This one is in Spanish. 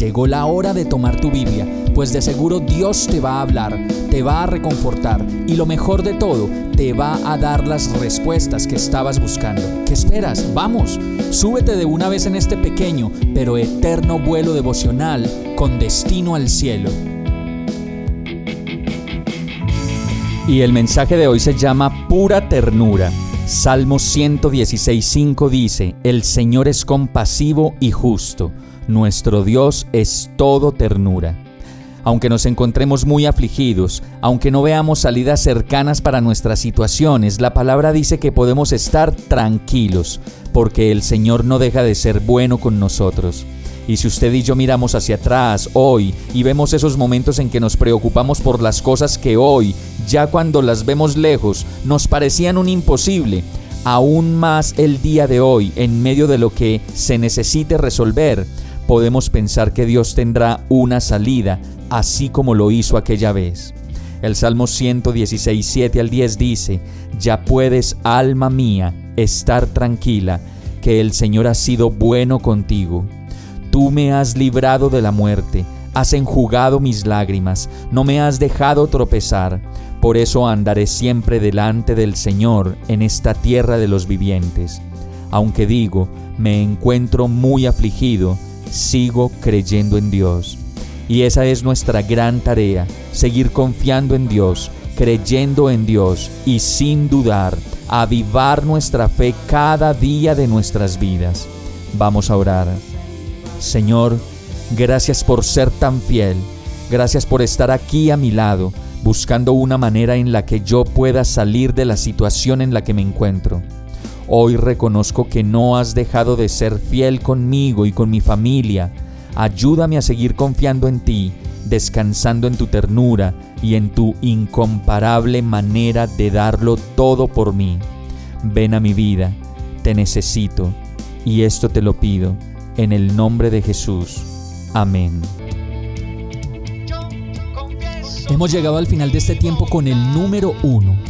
Llegó la hora de tomar tu Biblia, pues de seguro Dios te va a hablar, te va a reconfortar y lo mejor de todo, te va a dar las respuestas que estabas buscando. ¿Qué esperas? Vamos, súbete de una vez en este pequeño pero eterno vuelo devocional con destino al cielo. Y el mensaje de hoy se llama Pura Ternura. Salmo 116.5 dice, El Señor es compasivo y justo, nuestro Dios es todo ternura. Aunque nos encontremos muy afligidos, aunque no veamos salidas cercanas para nuestras situaciones, la palabra dice que podemos estar tranquilos, porque el Señor no deja de ser bueno con nosotros. Y si usted y yo miramos hacia atrás hoy y vemos esos momentos en que nos preocupamos por las cosas que hoy, ya cuando las vemos lejos, nos parecían un imposible, aún más el día de hoy, en medio de lo que se necesite resolver, podemos pensar que Dios tendrá una salida así como lo hizo aquella vez. El Salmo 116, 7 al 10 dice, Ya puedes, alma mía, estar tranquila, que el Señor ha sido bueno contigo. Tú me has librado de la muerte, has enjugado mis lágrimas, no me has dejado tropezar. Por eso andaré siempre delante del Señor en esta tierra de los vivientes. Aunque digo, me encuentro muy afligido, sigo creyendo en Dios. Y esa es nuestra gran tarea, seguir confiando en Dios, creyendo en Dios y sin dudar, avivar nuestra fe cada día de nuestras vidas. Vamos a orar. Señor, gracias por ser tan fiel, gracias por estar aquí a mi lado, buscando una manera en la que yo pueda salir de la situación en la que me encuentro. Hoy reconozco que no has dejado de ser fiel conmigo y con mi familia, Ayúdame a seguir confiando en ti, descansando en tu ternura y en tu incomparable manera de darlo todo por mí. Ven a mi vida, te necesito, y esto te lo pido, en el nombre de Jesús. Amén. Hemos llegado al final de este tiempo con el número uno